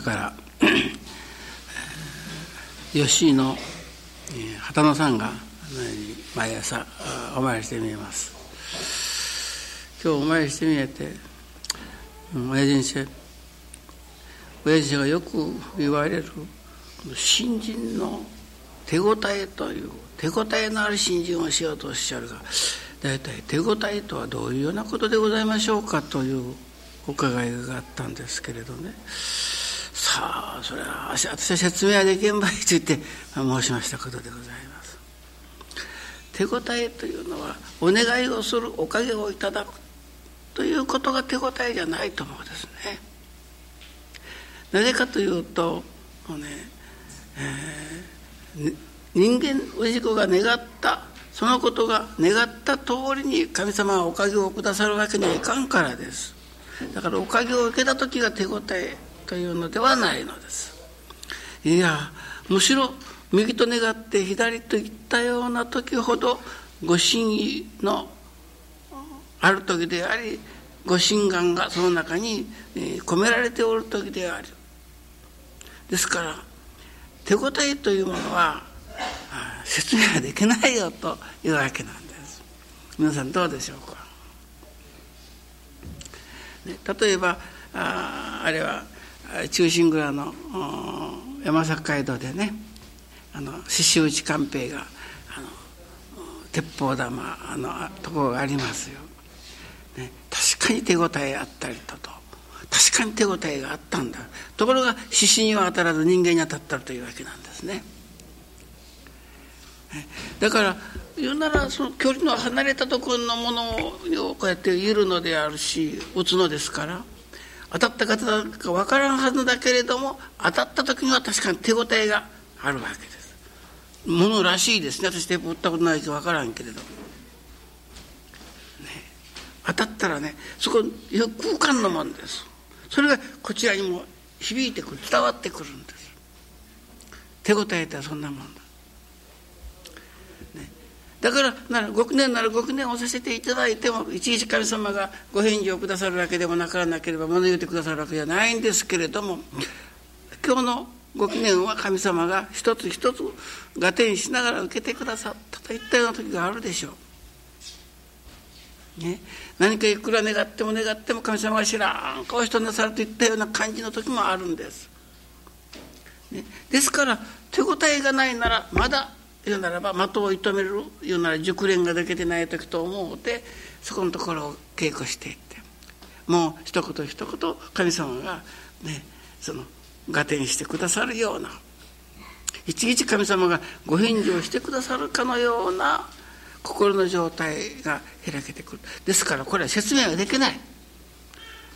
日から吉井の畑野さんが毎朝お参りしてみえます。今日お参りしてみえて親父にして親父がよく言われる新人の手応えという手応えのある新人をしようとおっしゃるが大体手応えとはどういうようなことでございましょうかというお伺いがあったんですけれどね。さあそれは私は説明はできんばいと言って申しましたことでございます。手応えというのはお願いをするおかげをいただくということが手応えじゃないと思うんですね。なぜかというともうね、えー、人間氏子が願ったそのことが願った通りに神様はおかげをくださるわけにはいかんからです。だからおかげを受けた時が手応え。というのではないのです。いやむしろ右と願って左といったような時ほどご神意のある時でありご神願がその中に込められておる時である。ですから手応えというものは説明ができないよというわけなんです。皆さんどうでしょうか、ね、例えばああれは中心蔵の山坂街道でねあの獅子内官兵衛が鉄砲玉あのところがありますよ、ね、確かに手応えあったりとと。確かに手応えがあったんだ。ところが獅子には当たらず人間に当たったというわけなんですね。だから言うならその距離の離れたところのものをこうやっているのであるし打つのですから当たった方か分からんはずだけれども当たった時には確かに手応えがあるわけです。ものらしいですね。私手打ったことないか分からんけれど、ね、当たったらねそこ空間のもんです。それがこちらにも響いてくる伝わってくるんです。手応えってそんなもんだ。だからなら極年なら極年をさせていただいてもいちいち神様がご返事をくださるわけでもなからなければ物言うてくださるわけじゃないんですけれども今日のご記念は神様が一つ一つ合点しながら受けてくださったといったような時があるでしょう。ね、何かいくら願っても願っても神様が知らん顔してなさるといったような感じの時もあるんです。ね、ですから手応えがないならまだ言うならば的を射止める言うなら熟練ができてない時と思うてそこのところを稽古していって。もう一言一言神様がねその合点してくださるような。いちいち神様がご返事をしてくださるかのような心の状態が開けてくる。ですからこれは説明はできない。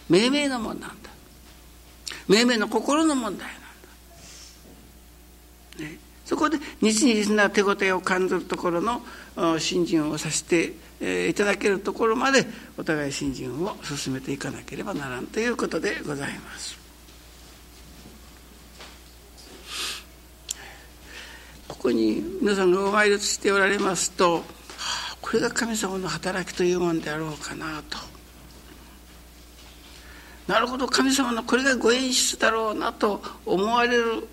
命名のもんなんだ。命名の心の問題なんだそこで日々な手応えを感じるところの新人をさせていただけるところまでお互い新人を進めていかなければならんということでございます。ここに皆さんがお参りしておられますと、これが神様の働きというものであろうかなと。なるほど神様のこれがご演出だろうなと思われる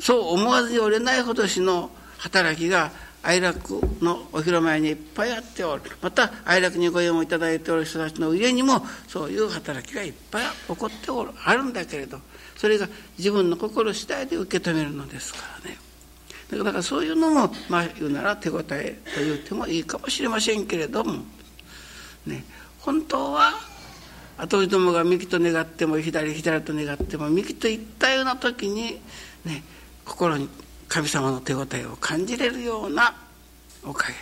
そう思わずにおれないほどしの働きが愛楽のお披露前にいっぱいあっておる。また愛楽にご縁をいただいておる人たちの上にもそういう働きがいっぱい起こっておる。あるんだけれどそれが自分の心次第で受け止めるのですからね。だからそういうのもまあ言うなら手応えと言ってもいいかもしれませんけれども。ね。本当は後じどもが右と願っても左左と願っても右といったような時にね心に神様の手応えを感じれるようなおかげ。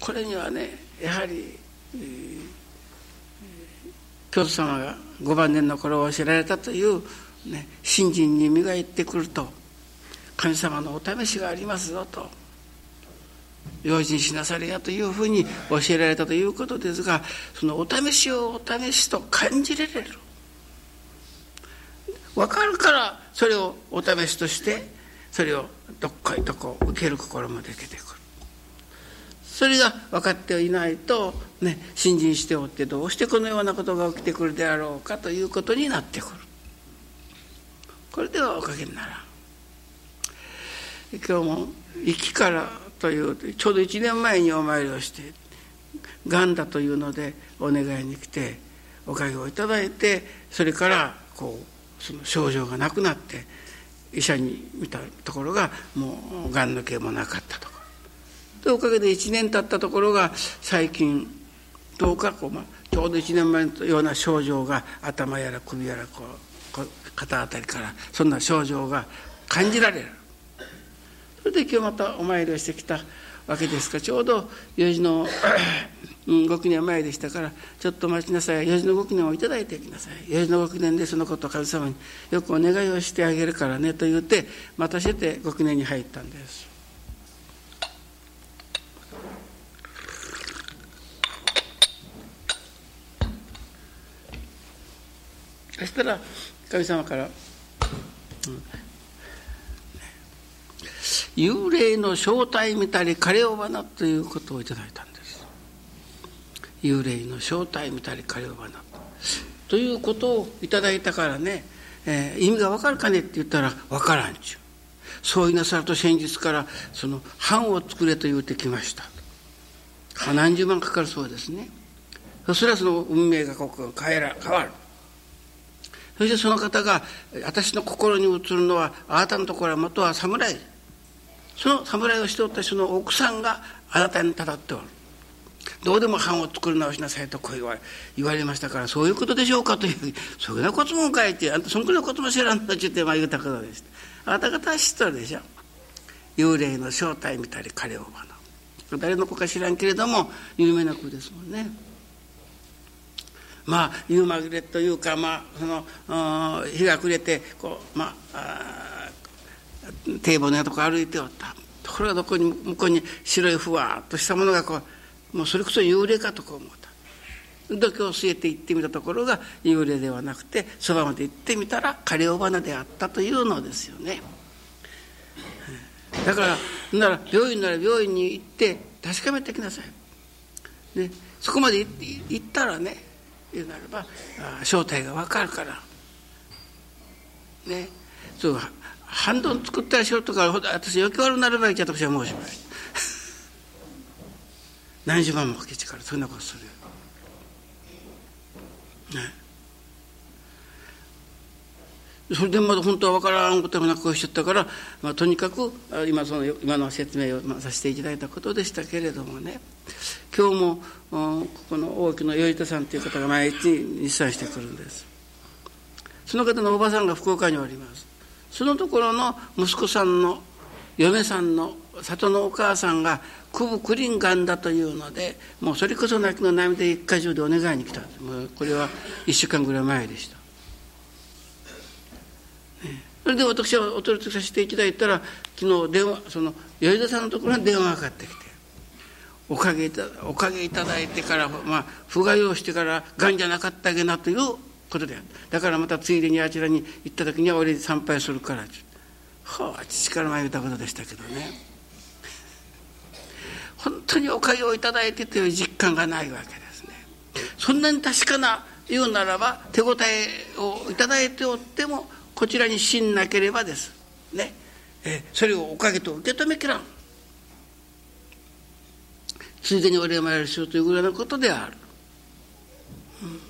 これにはねやはり、えー、教祖様が5番年の頃を教えられたという、ね、信心に磨いてくると神様のお試しがありますぞと。用心しなされやというふうに教えられたということですがそのお試しをお試しと感じられる。分かるからそれをお試しとしてそれをどっかいとこう受ける心もできてくる。それが分かっていないと、ね、信心しておってどうしてこのようなことが起きてくるであろうかということになってくる。これではおかげにならん。今日も「生きから」というちょうど1年前にお参りをしてがんだというのでお願いに来ておかげをいただいてそれからこうその症状がなくなって医者に見たところがもうがんの毛もなかったとか。でおかげで1年経ったところが最近10日こう、まあ、ちょうど1年前のような症状が頭やら首やらこう肩あたりからそんな症状が感じられる。それで今日またお参りをしてきたわけですがちょうど4時のご記念前でしたからちょっと待ちなさい。4時のご記念をいただいてきなさい。4時のご記念でそのことを神様によくお願いをしてあげるからねと言ってまたしてご記念に入ったんです。そしたら神様から、うん幽霊の正体見たり枯れ尾花ということをいただいたんです。幽霊の正体見たり枯れ尾花ということをいただいたからね、えー、意味が分かるかねって言ったら分からんちゅう。そう言いなさると先日からその藩を作れと言うてきました。何十万かかるそうですね。それはその運命がここ変えら変わる。そしてその方が私の心に映るのはあなたのところは元は侍。その侍をしておったその奥さんがあなたにたたっておる。どうでも藩を作り直しなさいとこう言われましたからそういうことでしょうかというそれなことも書いてあんたそんくらいことも知らんのって言ってまあ言うたことでした。あなた方は知っとるでしょ。幽霊の正体見たり彼を学ぶ誰の子か知らんけれども有名な子ですもんね。まあ夕まぐれというかまあその日が暮れてこうまあ堤防のとこ歩いておった。ところがどこに向こうに白いふわっとしたものがこうもうそれこそ幽霊かとこう思った。度胸を据えて行ってみたところが幽霊ではなくてそばまで行ってみたら枯尾花であったというのですよね。だからなら病院なら病院に行って確かめてきなさい、ね、そこまで行ったらね言うならば正体が分かるから。ね。そう半ドン作ったらしようとか私余計悪なるばいじゃ私は申します 何十万もかけちからそんなことするね。それでまだ本当は分からんこともなくこうしちゃったから、まあ、とにかく今その今の説明をさせていただいたことでしたけれどもね。今日もここの大木の頼田さんという方が毎日日産してくるんです。その方のおばさんが福岡におります。そのところの息子さんの嫁さんの里のお母さんが久保クリンガンだというのでもうそれこそ泣きの涙一回中でお願いに来た。もうこれは1週間ぐらい前でした。それで私はお取りさせていただいたら昨日電話その吉田さんのところに電話がかかってきておかげいたおかげいただいてから、まあ、不が用してからがんじゃなかったげなということであるだからまたついでにあちらに行った時には俺に参拝するからはあ父から前言ったことでしたけどね。本当におかげをいただいてという実感がないわけですね。そんなに確かな言うならば手応えをいただいておってもこちらに信なければです。ね。えそれをおかげと受け止めきらん。ついでにお礼参りするというぐらいのことである、うん、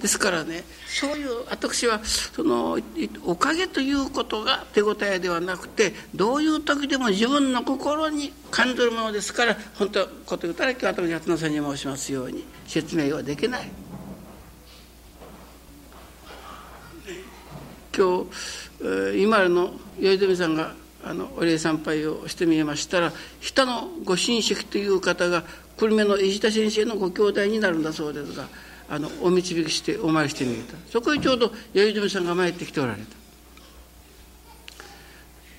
ですからねそういう私はそのおかげということが手応えではなくてどういう時でも自分の心に感じるものですから本当こと言ったら今日私八野さんに申しますように説明はできない。今日今の頼富さんがあのお礼参拝をしてみえましたら下のご親戚という方が久留米の石田先生のご兄弟になるんだそうですがあのお導きしてお参りしてみたそこへちょうど頼富さんが参ってきておられた。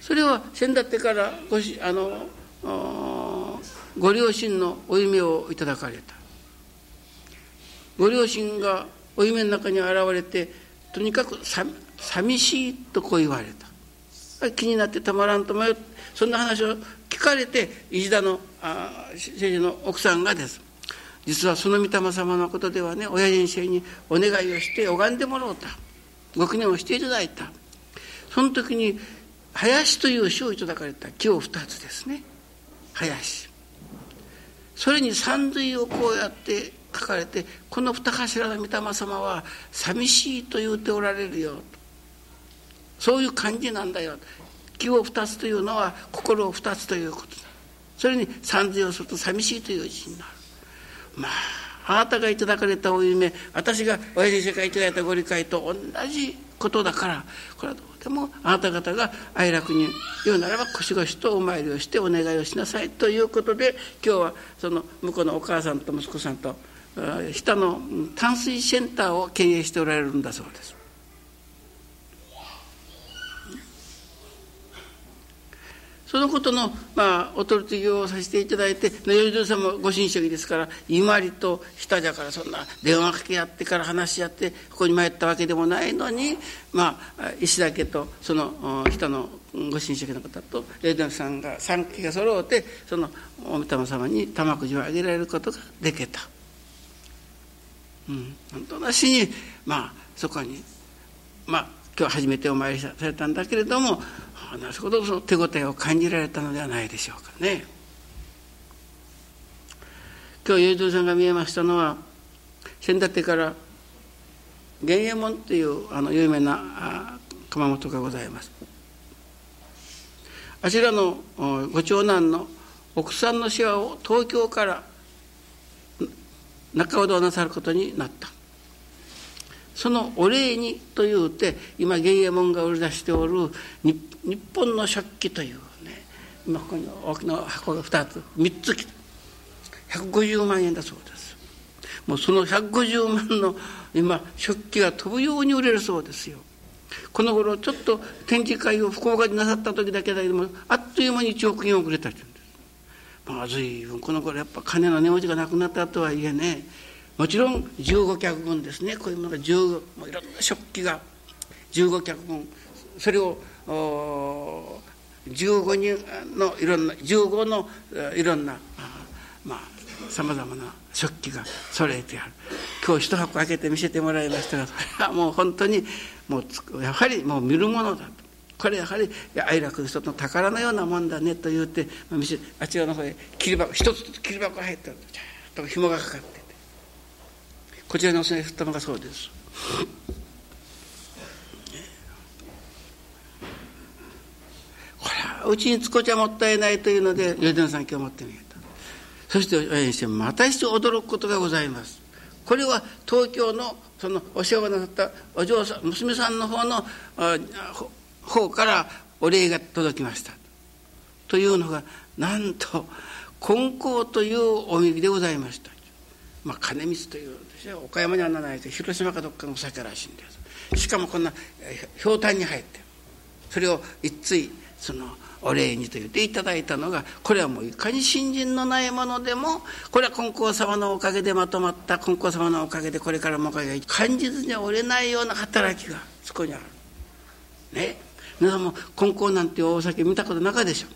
それは先だってからごしあのご両親のお夢をいただかれた。ご両親がお夢の中に現れてとにかくさ寂しいとこう言われた。気になってたまらんと迷ってそんな話を聞かれて石田のあ先生の奥さんがです。実はその御霊様のことではね親人生にお願いをして拝んでもらおうた。ご記念をしていただいた。その時に林という詩をいただかれた。木を二つですね。林。それに三髄をこうやって書かれてこの二頭の御霊様は寂しいと言うておられるよ。そういう感じなんだよ。気を二つというのは心を二つということだ。それに三髄をすると寂しいという字になる。まああなたがいただかれたお夢私が親父がいただいたご理解と同じことだからこれはどうでもあなた方が哀楽に言うならば腰越とお参りをしてお願いをしなさいということで今日はその向こうのお母さんと息子さんと下の淡水センターを経営しておられるんだそうです。そのことの、まあ、お取り次ぎをさせていただいて、頼朝さんもご親戚ですから、伊万里と下じゃからそんな電話かけ合ってから話し合って、ここに参ったわけでもないのに、まあ、石田家とその下のご親戚の方と頼朝さんが3家が揃うて、そのお御霊様に玉くじをあげられることができた。うん、本当なしに、まあ、そこに、まあ、今日初めてお参りされたんだけれども、なるほどその手応えを感じられたのではないでしょうかね。今日弥生さんが見えましたのは先立てから玄右衛門というあの有名な窯元がございます。あちらのご長男の奥さんのシワを東京から中ほどなさることになった。そのお礼にというて今玄右衛門が売り出しておる日本の食器というね今ここに大きな箱が2つ3つ来て150万円だそうです。もうその150万の今食器が飛ぶように売れるそうですよ。この頃ちょっと展示会を福岡でなさった時だけだけどもあっという間に1億円遅れたって言うんです。まあ随分この頃やっぱ金の値持ちがなくなったとはいえねもちろん15脚分ですね。こういうものが15もういろんな食器が15脚分それを15人のいろんな15のいろんなまあさまざまな食器が揃えてある。今日一箱開けて見せてもらいましたがそれはもう本当にもうやはりもう見るものだと。これやはり愛楽人の宝のようなもんだねと言って、あ、ちらの方へ切り箱一つ切り箱が入ってる。と紐がかかって。こちらにお世話振ったのがそうです。これはうちにつこちゃもったいないというので吉田さん今日持ってみた。そして親してまた一度驚くことがございます。これは東京のそのお世話なさったお嬢さん娘さんの方の方からお礼が届きました。というのがなんと金光というおみでございました。まあ金光という岡山にはならないと広島かどっかの酒らしいんですしかもこんなひょうたんに入ってそれを一対そのお礼にと言っていただいたのがこれはもういかに信心のないものでもこれは金光様のおかげでまとまった金光様のおかげでこれからもおかげが感じずには折れないような働きがそこにある。ね。皆さんも金光なんていうお酒見たことなかでしょ。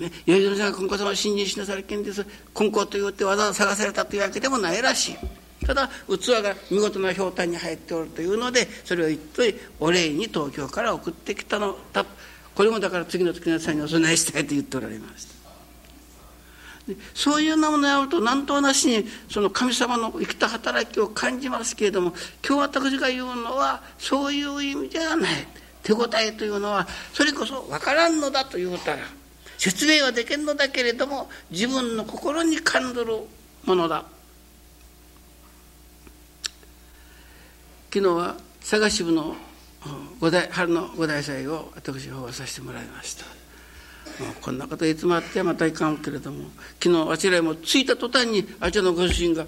ね、弥生さんが金光様を信心しなさる件です。金光と言ってわざわざ探されたというわけでもないらしい。ただ器が見事なひょうたんに入っておるというのでそれを一体お礼に東京から送ってきたのだ。これもだから次の月の朝にお供えしたいと言っておられました。そういうようなものをやると何となしにその神様の生きた働きを感じますけれども今日私が言うのはそういう意味ではない。手応えというのはそれこそ分からんのだと言うたら説明はできんのだけれども自分の心に感ずるものだ昨日は佐賀支部の五代春の五代祭を私訪問させてもらいましたこんなこといつもあってまたいかんけれども昨日あちらへも着いた途端にあちらのご主人が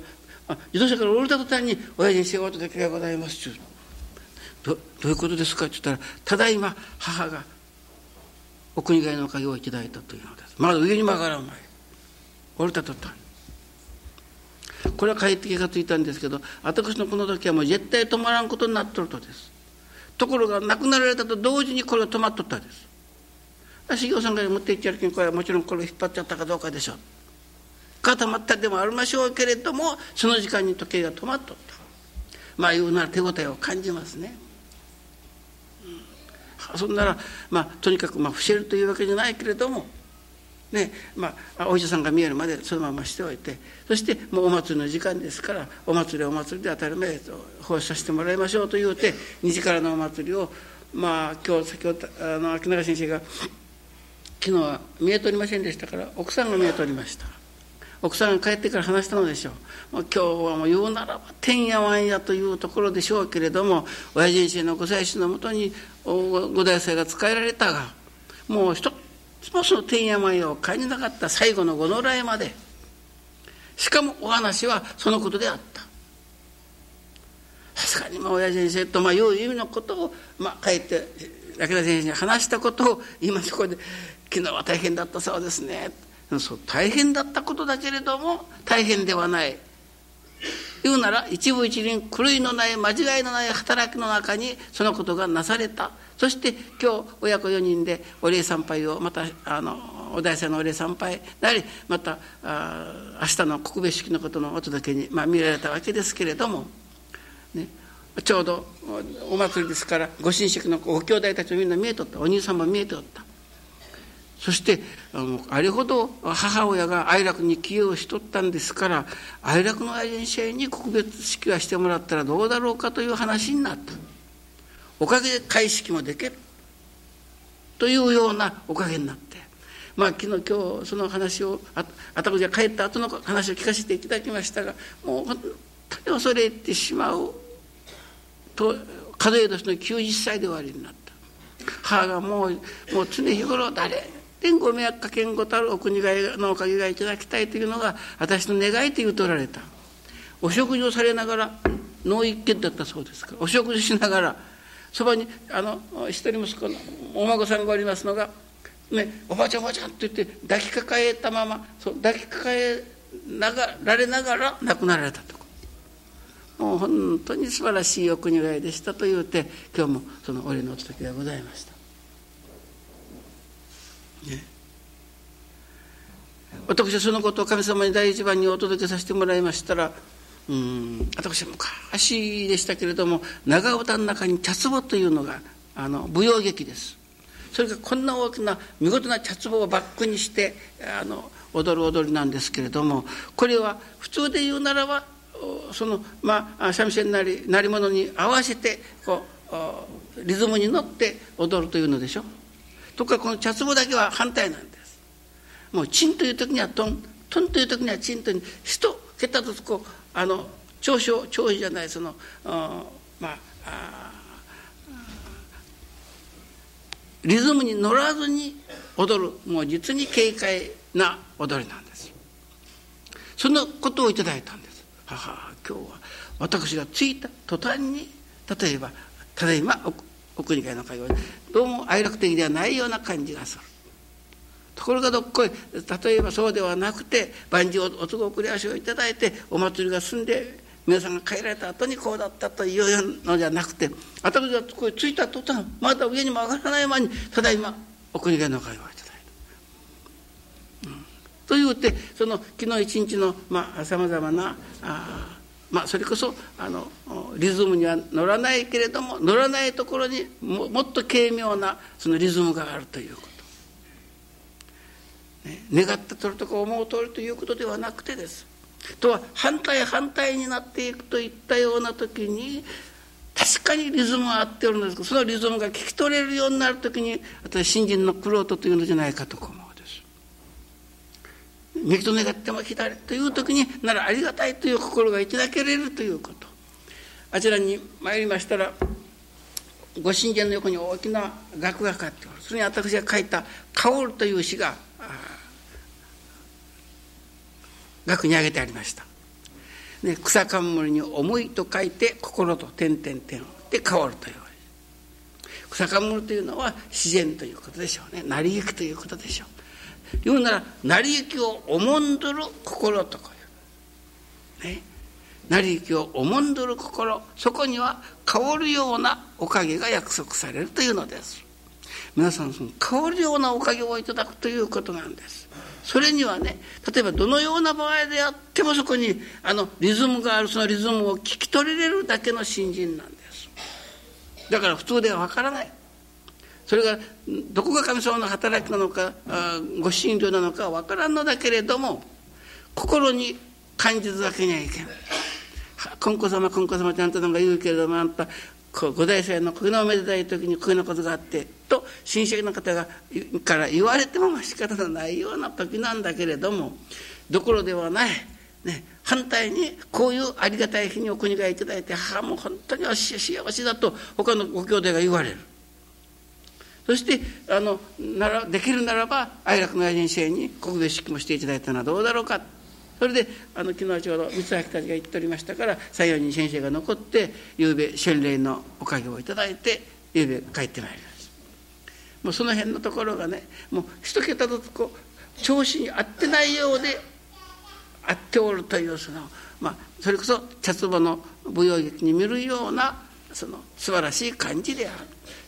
あ自動車から降りた途端に「親父に仕事だけがございます」ってどどういうことですか?」って言ったら「ただいま母がお国替えのおかげをいただいたというのです。まだ上に曲がらない。降りた途端これは帰って気がついたんですけど私のこの時はもう絶対止まらんことになっとるとです。ところが亡くなられたと同時にこれが止まっとったです。修行さんが持っていっちゃうけんこれはもちろんこれを引っ張っちゃったかどうかでしょう。固まったでもありましょうけれどもその時間に時計が止まっとった。まあ言うなら手応えを感じますね、そんならまあとにかくまあ伏せるというわけじゃないけれどもねまあ、お医者さんが見えるまでそのまましておいてそしてもうお祭りの時間ですからお祭りお祭りで当たり前と奉仕させてもらいましょうと言うて2時からのお祭りをまあ今日先ほどあの秋永先生が昨日は見えとりませんでしたから奥さんが見えとりました。奥さんが帰ってから話したのでしょう。もう今日はもう言うならば天やわんやというところでしょうけれども親人生のご祭祀のもとにご大祭が使えられたがもう一つもその天やわんやを感じなかった最後のご野来までしかもお話はそのことであった。さすがにまあ親先生とまあいう意味のことをまあ帰って竹田先生に話したことを今そこで昨日は大変だったそうですね。そう大変だったことだけれども大変ではない。言うなら一部一輪狂いのない間違いのない働きの中にそのことがなされた。そして今日親子4人でお礼参拝をまたあのお大祭のお礼参拝なりまたあ明日の告別式のことのお届けに、まあ、見られたわけですけれども、ね、ちょうどお祭りですからご親戚のご兄弟たちもみんな見えとった。お兄さんも見えておった。そしてあのあれほど母親が哀楽に寄与しとったんですから哀楽の愛人者に告別式はしてもらったらどうだろうかという話になった。おかげで開式もできる。というようなおかげになって。まあ昨日今日その話をああたこじゃ帰った後の話を聞かせていただきましたがもう本当に恐れてしまう。と数え年の90歳で終わりになった。母がもうもう常日頃誰天ご迷惑かけんごたるお国替えのおかげがいただきたいというのが私の願いと言うとられた。お食事をされながら脳一軒だったそうですか。らお食事しながら。そばにあの一人息子のお孫さんがおりますのが「ね、おばちゃんおばちゃん」と言って抱きかかえたままそう抱きかかえながられながら亡くなられたと。もう本当に素晴らしいお国替えでしたと言うて今日もそのお礼のお届けがございました。ね、私はそのことを神様に第一番にお届けさせてもらいましたらうん私は昔でしたけれども長唄の中に茶壺というのがあの舞踊劇です。それがこんな大きな見事な茶壺をバックにしてあの踊る踊りなんですけれどもこれは普通で言うならばそのまあ三味線なり鳴り物に合わせてこうリズムに乗って踊るというのでしょ。うとかこの茶壺だけは反対なんです。もうチンという時にはトントンという時にはチンと一桁ずつこうあの長所長所じゃないそのまああリズムに乗らずに踊るもう実に軽快な踊りなんです。そのことをいただいたんです。母今日は私が着いた途端に例えばただいまお国会の会話。どうも哀楽的ではないような感じがする。ところがどっこい例えばそうではなくて万事をお都合送り足をいただいてお祭りが済んで皆さんが帰られた後にこうだったというのじゃなくて私がここ着いた途端まだ上にも上がらない間にただいまお国会の会話をいただいた。うん、というてその昨日一日のさまざ、まなあまあ、それこそあのリズムには乗らないけれども乗らないところにももっと軽妙なそのリズムがあるということ、ね、願ったとるとか思う通りということではなくてですとは反対反対になっていくといったような時に確かにリズムは合っておるんですけどそのリズムが聞き取れるようになる時に私新人の玄人というのじゃないかと思う。右と願っても左という時にならありがたいという心がいただけれるということ。あちらに参りましたらご神殿の横に大きな額がかかっておるそれに私が書いた「薫」という詩が額に挙げてありました。ね、草冠に「思い」と書いて「心」と点々点で「薫」という。草冠というのは自然ということでしょうね。成り行くということでしょう。言うなら成り行きをおもんどる心とかいうね。成り行きをおもんどる心。そこには香るようなおかげが約束されるというのです。皆さんその香るようなおかげをいただくということなんです。それにはね例えばどのような場合であってもそこにあのリズムがあるそのリズムを聞き取れるだけの新人なんです。だから普通ではわからない。それがどこが神様の働きなのかご信条なのかわからんのだけれども心に感じるだけにはいけない。金子様金子様ってあんたなんか言うけれどもあんた五代祭のこのおめでたい時にこういうことがあってと親戚の方がから言われても仕方のないような時なんだけれどもどころではない、ね、反対にこういうありがたい日にお国がいただいて母も本当に幸せだと他のご兄弟が言われる。そしてあのならできるならば愛楽の親人生に国別式もしていただいたのはどうだろうか。それであの昨日ちょうど三橋たちが言っておりましたから西洋に先生が残って夕べ洗礼のおかげをいただいて夕べ帰ってまいりますもうその辺のところがねもう一桁ずつこう調子に合ってないようで合っておるというそのまあそれこそ茶壺の舞踊劇に見るようなその素晴らしい感じである。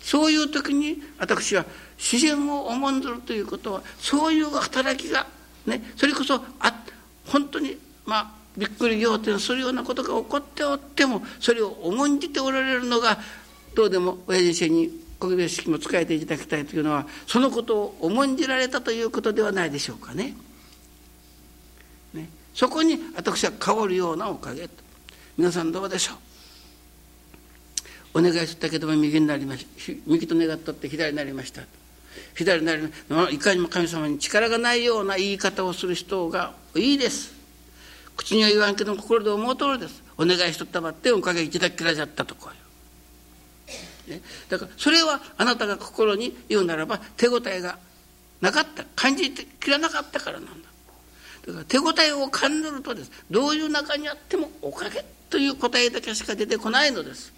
そういう時に私は自然を重んずるということはそういう働きがねそれこそあ本当にまあびっくり仰天するようなことが起こっておってもそれを重んじておられるのがどうでも親父先に国別式も使えていただきたいというのはそのことを重んじられたということではないでしょうかね。ね。そこに私は変わるようなおかげ皆さんどうでしょう？お願いしたけども右になりました右と願っとって左になりました。左になりましたいかにも神様に力がないような言い方をする人がいいです。口には言わんけど心で思う通りです。お願いしとったばっておかげいただきらじゃったとこう、ね、だからそれはあなたが心に言うならば手応えがなかった。感じてきらなかったからなんだ。だから手応えを感じるとです。どういう中にあってもおかげという答えだけしか出てこないのです。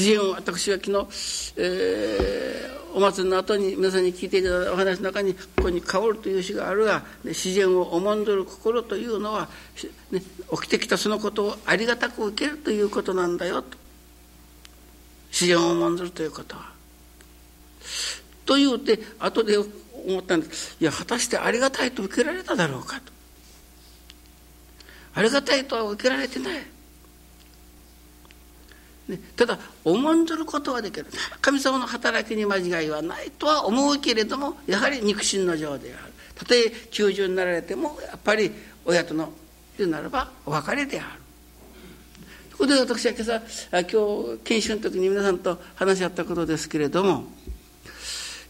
自然を私は昨日、えー、お祭りの後に皆さんに聞いていただいたお話の中にここに「香る」という詩があるが、ね、自然を重んどる心というのは、ね、起きてきたそのことをありがたく受けるということなんだよと自然を重んどるということは。と言うて後で思ったんですいや果たしてありがたいと受けられただろうかと。ありがたいとは受けられてない。ね、ただ重んじることはできる。神様の働きに間違いはないとは思うけれどもやはり肉親の情である。たとえ90になられてもやっぱり親との言うならばお別れである。そこで私は今朝今日研修の時に皆さんと話し合ったことですけれども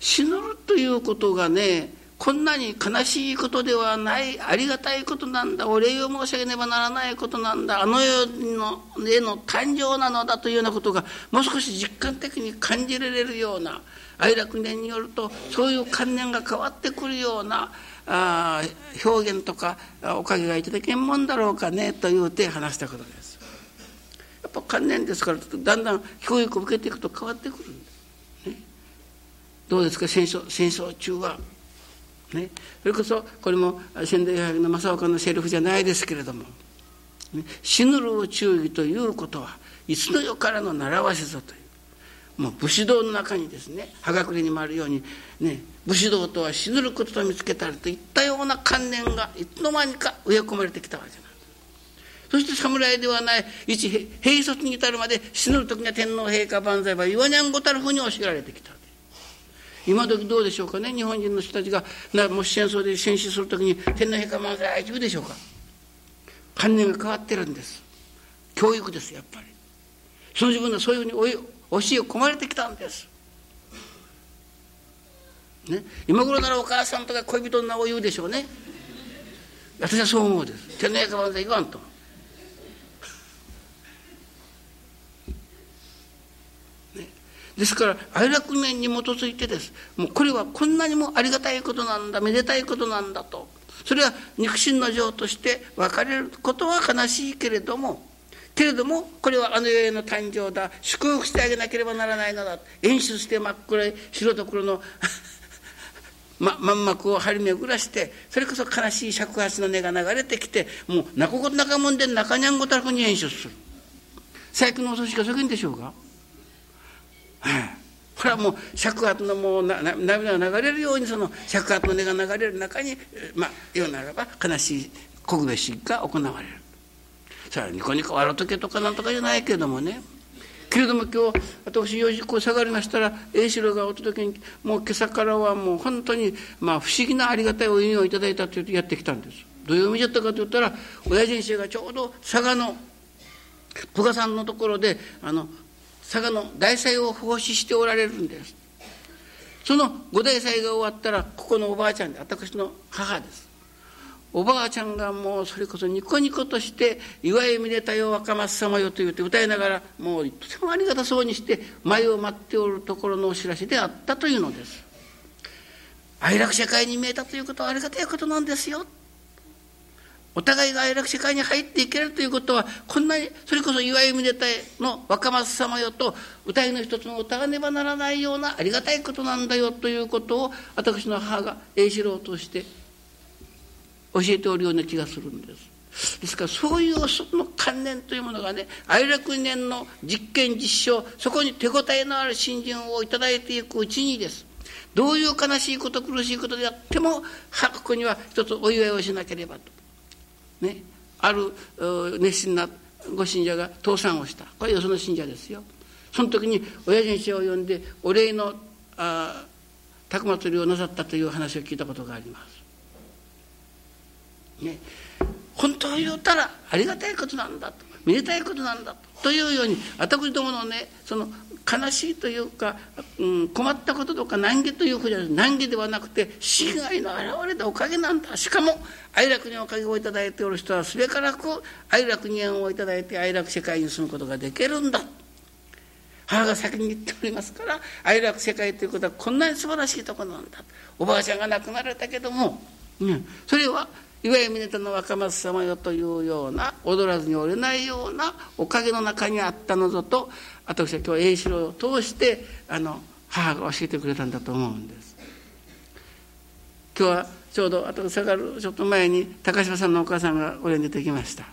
死ぬということがねこんなに悲しいことではないありがたいことなんだお礼を申し上げねばならないことなんだあの世のへの誕生なのだというようなことがもう少し実感的に感じられるような愛楽年によるとそういう観念が変わってくるようなあ表現とかおかげがいただけんもんだろうかねというて話したことです。やっぱ観念ですからだんだん教育を受けていくと変わってくるんです。ね、どうですか戦争戦争中はね、それこそこれも仙台大学の正岡のセリフじゃないですけれども、ね、死ぬるを注意ということはいつの世からの習わしぞというもう武士道の中にですね葉隠にもあるように、ね、武士道とは死ぬることと見つけたりといったような観念がいつの間にか植え込まれてきたわけなんです。そして侍ではない一兵卒に至るまで死ぬる時には天皇陛下万歳は言わにゃんごたるふうに教えられてきた。今時どうでしょうかね？日本人の人たちがなもし戦争で戦死する時に天皇陛下万歳言うでしょうか？観念が変わってるんです。教育ですやっぱり。その自分のそういうふうに教え込まれてきたんです。ね、今頃ならお母さんとか恋人の名を言うでしょうね。私はそう思うです。天皇陛下万歳言わんと。ですから愛楽面に基づいてです。もうこれはこんなにもありがたいことなんだめでたいことなんだと。それは肉親の情として別れることは悲しいけれどもけれどもこれはあの世への誕生だ。祝福してあげなければならないのだ。演出して真っ黒い白と黒の ま、満幕を張り巡らしてそれこそ悲しい尺八の音が流れてきてもう泣くことなかもんで中にゃんごたらくに演出する。最近のお葬式がそういうんでしょうか、これはもう尺八のもう涙が流れるようにその尺八の音が流れる中にまあ言うならば悲しい国別式が行われる。それはニコニコ笑うとけとかなんとかじゃないけれどもね。けれども今日私4時こう下がりましたら栄四郎がお届けにもう今朝からはもう本当にまあ不思議なありがたいお意味をいただいたと言ってやってきたんです。どういう意味だったかと言ったら親人生がちょうど佐賀の久我さんのところであの佐賀の大祭を奉仕しておられるんです。その五大祭が終わったらここのおばあちゃんで私の母です。おばあちゃんがもうそれこそニコニコとして「祝いめでたよ若松様よ」と言って歌いながらもうとてもありがたそうにして前を待っておるところのお知らせであったというのです。愛楽社会に見えたということはありがたいことなんですよ。お互いが愛楽社会に入っていけるということはこんなにそれこそ祝いめでたいの若松様よと歌いの一つの歌がねばならないようなありがたいことなんだよということを私の母が栄四郎として教えておるような気がするんです。ですからそういうその観念というものがね愛楽年の実験実証そこに手応えのある信心を頂いていくうちにですどういう悲しいこと苦しいことであってもここには一つお祝いをしなければと。ね、ある熱心なご信者が倒産をしたこれよその信者ですよ。その時に親父を呼んでお礼のあ高祭りをなさったという話を聞いたことがあります。ね、本当を言うたらありがたいことなんだとめでたいことなんだというように私どものねその悲しいというか、うん、困ったこととか難儀というふうじゃ難儀ではなくて死骸の現れたおかげなんだ。しかも愛楽におかげをいただいておる人はすべからく愛楽に縁をいただいて愛楽世界に住むことができるんだ。母が先に言っておりますから愛楽世界ということはこんなに素晴らしいところなんだ。おばあちゃんが亡くなられたけども、うん、それはいわゆる峰の若松様よというような踊らずに折れないようなおかげの中にあったのぞと私は今日栄四郎を通してあの母が教えてくれたんだと思うんです。今日はちょうど私下がるちょっと前に高島さんのお母さんが俺に出てきました。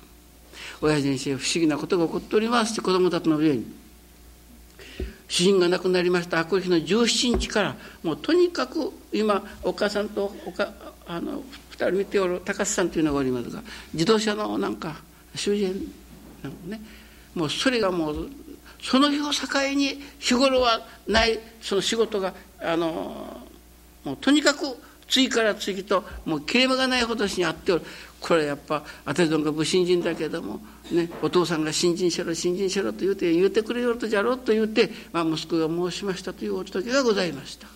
親父にして不思議なことが起こっておりますって子供たちの上に。主人が亡くなりました。悪日の17日からもうとにかく今お母さんとおかあの人見ておる高須さんというのがおりますが自動車のなんか修理園なのねもうそれがもうその日を境に日頃はないその仕事があのもうとにかく次から次ともう切れ目がないほどしにあっておるこれやっぱ私どもが武新人だけども、ね、お父さんが新人しろ新人しろと言うて言うてくれよとじゃろうと言うて、まあ、息子が申しましたというお届けがございました。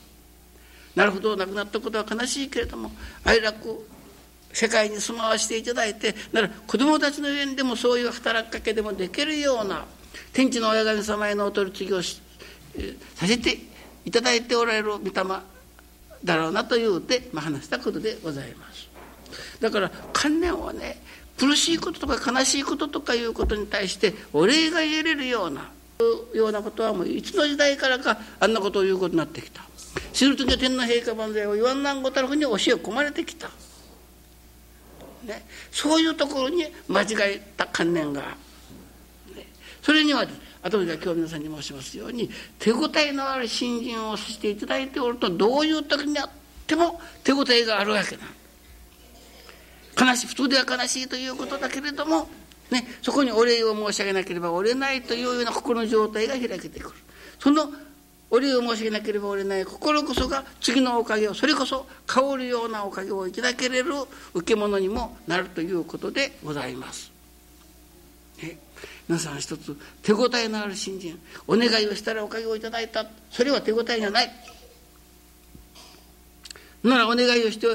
なるほど亡くなったことは悲しいけれども愛楽世界に住まわせていただいてなら子供たちの上にでもそういう働きかけでもできるような天地の親神様へのお取り次ぎをしさせていただいておられる御霊だろうなというて、まあ、話したことでございます。だから観念はね苦しいこととか悲しいこととかいうことに対してお礼が言えれるようなようなことはもういつの時代からかあんなことを言うことになってきた。死ぬ時は天皇陛下万歳を言わんなんごたるふうに教え込まれてきた、ね、そういうところに間違えた観念が、ね、それには後で今日皆さんに申しますように手応えのある信心をしていただいておるとどういう時にあっても手応えがあるわけな悲しい普通では悲しいということだけれども、ね、そこにお礼を申し上げなければおれないというような心の状態が開けてくる。そのお礼を申し上げなければおれない心こそが次のおかげをそれこそ香るようなおかげをいただけれる受け物にもなるということでございます。ね、皆さん一つ手応えのある信心お願いをしたらおかげをいただいたそれは手応えじゃない。ならお願いをして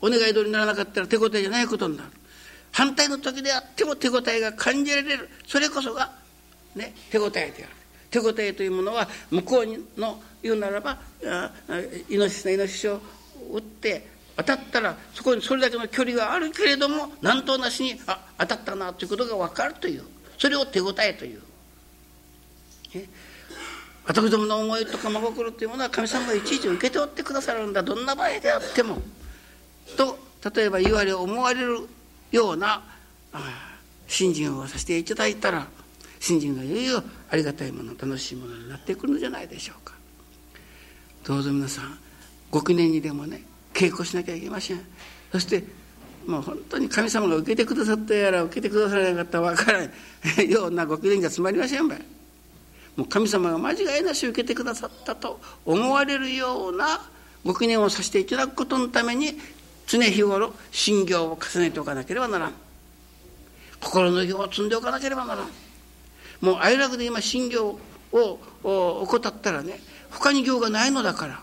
お願い通りにならなかったら手応えじゃないことになる。反対の時であっても手応えが感じられるそれこそが、ね、手応えである。手応えというものは向こうの言うならばイノシシのイノシシを撃って当たったらそこにそれだけの距離があるけれども何となしにあ当たったなということが分かるというそれを手応えという。私どもの思いとか真心というものは神様がいちいち受けておってくださるんだ。どんな場合であっても。と例えば言われ思われるような信心をさせていただいたら信心がいよいよありがたいもの楽しいものになってくるのじゃないでしょうか。どうぞ皆さんご記念にでもね稽古しなきゃいけません。そしてもう本当に神様が受けてくださったやら受けてくださらなかったら分からない。ようなご記念が詰まりませんばもう神様が間違いなし受けてくださったと思われるようなご記念をさせていただくことのために常日頃信行を重ねておかなければならん。心の行を積んでおかなければならん。もう哀楽で今信行を怠ったらね他に行がないのだから。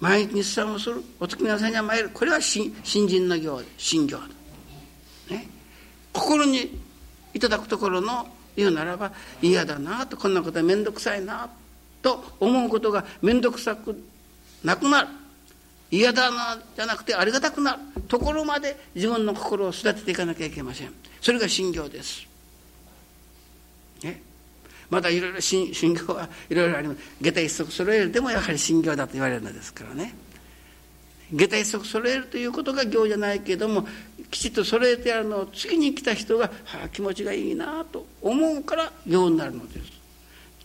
毎日日産をするお月見朝には参る。これは新人の行信行、ね、心にいただくところの言うならば嫌だなとこんなことは面倒くさいなと思うことが面倒くさくなくなる。嫌だなじゃなくてありがたくなる。ところまで自分の心を育てていかなきゃいけません。それが信行です、まだいろいろ信行はいろいろあります。下駄一足揃える。でもやはり信行だと言われるのですからね。下駄一足揃えるということが行じゃないけれどもきちっと揃えてあるのを次に来た人が、はあ、気持ちがいいなと思うから行になるのです。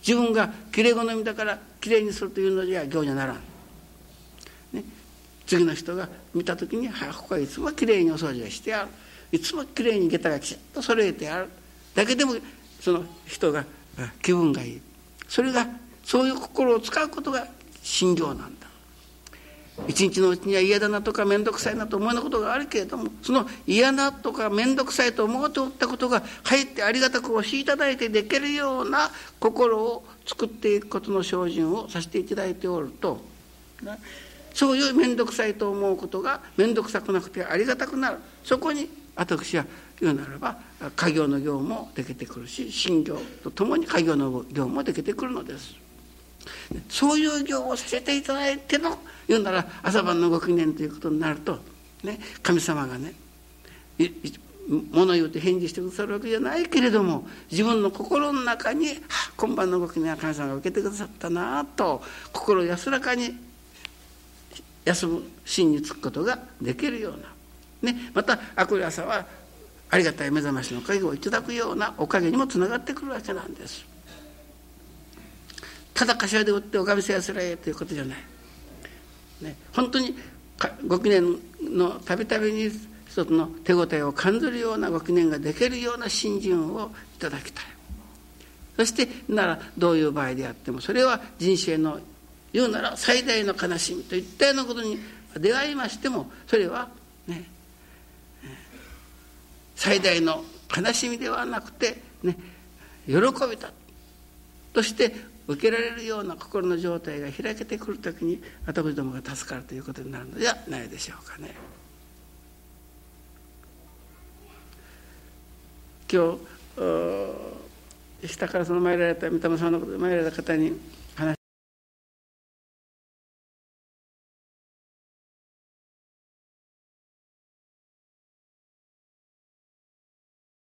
自分がきれい好みだからきれいにするというのじゃ行じゃならん、ね、次の人が見た時に、はあ、ここはいつもきれいにお掃除がしてある。いつもきれいに下駄がきちっと揃えてある。だけでもその人が気分がいい。それがそういう心を使うことが信行なんだ。一日のうちには嫌だなとか面倒くさいなと思うようなことがあるけれどもその嫌なとか面倒くさいと思っておったことがかえってありがたくおしいただいてできるような心を作っていくことの精進をさせていただいておると。そういう面倒くさいと思うことが面倒くさくなくてありがたくなる。そこに私は言うならば家業の業もできてくるし信業とともに家業の業もできてくるのです。そういう業をさせていただいての言うなら朝晩のご記念ということになると、ね、神様がね物言うて返事してくださるわけじゃないけれども自分の心の中に「今晩のご記念は神様が受けてくださったな」と心安らかに休む真につくことができるような、ね、また明くる朝はありがたい目覚ましの影をいただくようなおかげにもつながってくるわけなんです。ただ柏で売っておかみせやすらえということじゃない。ね、本当にご記念のたびたびに一つの手応えを感じるようなご記念ができるような信心をいただきたい。そしてならどういう場合であってもそれは人生の言うなら最大の悲しみといったようなことに出会いましてもそれはね最大の悲しみではなくてね喜びだとして受けられるような心の状態が開けてくる時に私どもが助かるということになるのではないでしょうかね。今日下からその参られた三玉さんのことで参られた方に